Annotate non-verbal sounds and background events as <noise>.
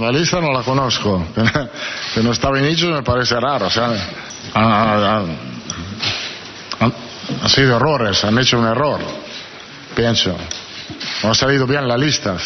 la lista no la conozco. <laughs> Que no está Vinicius me parece raro. O sea, han, han sido errores, han hecho un error, pienso. No ha salido bien la lista.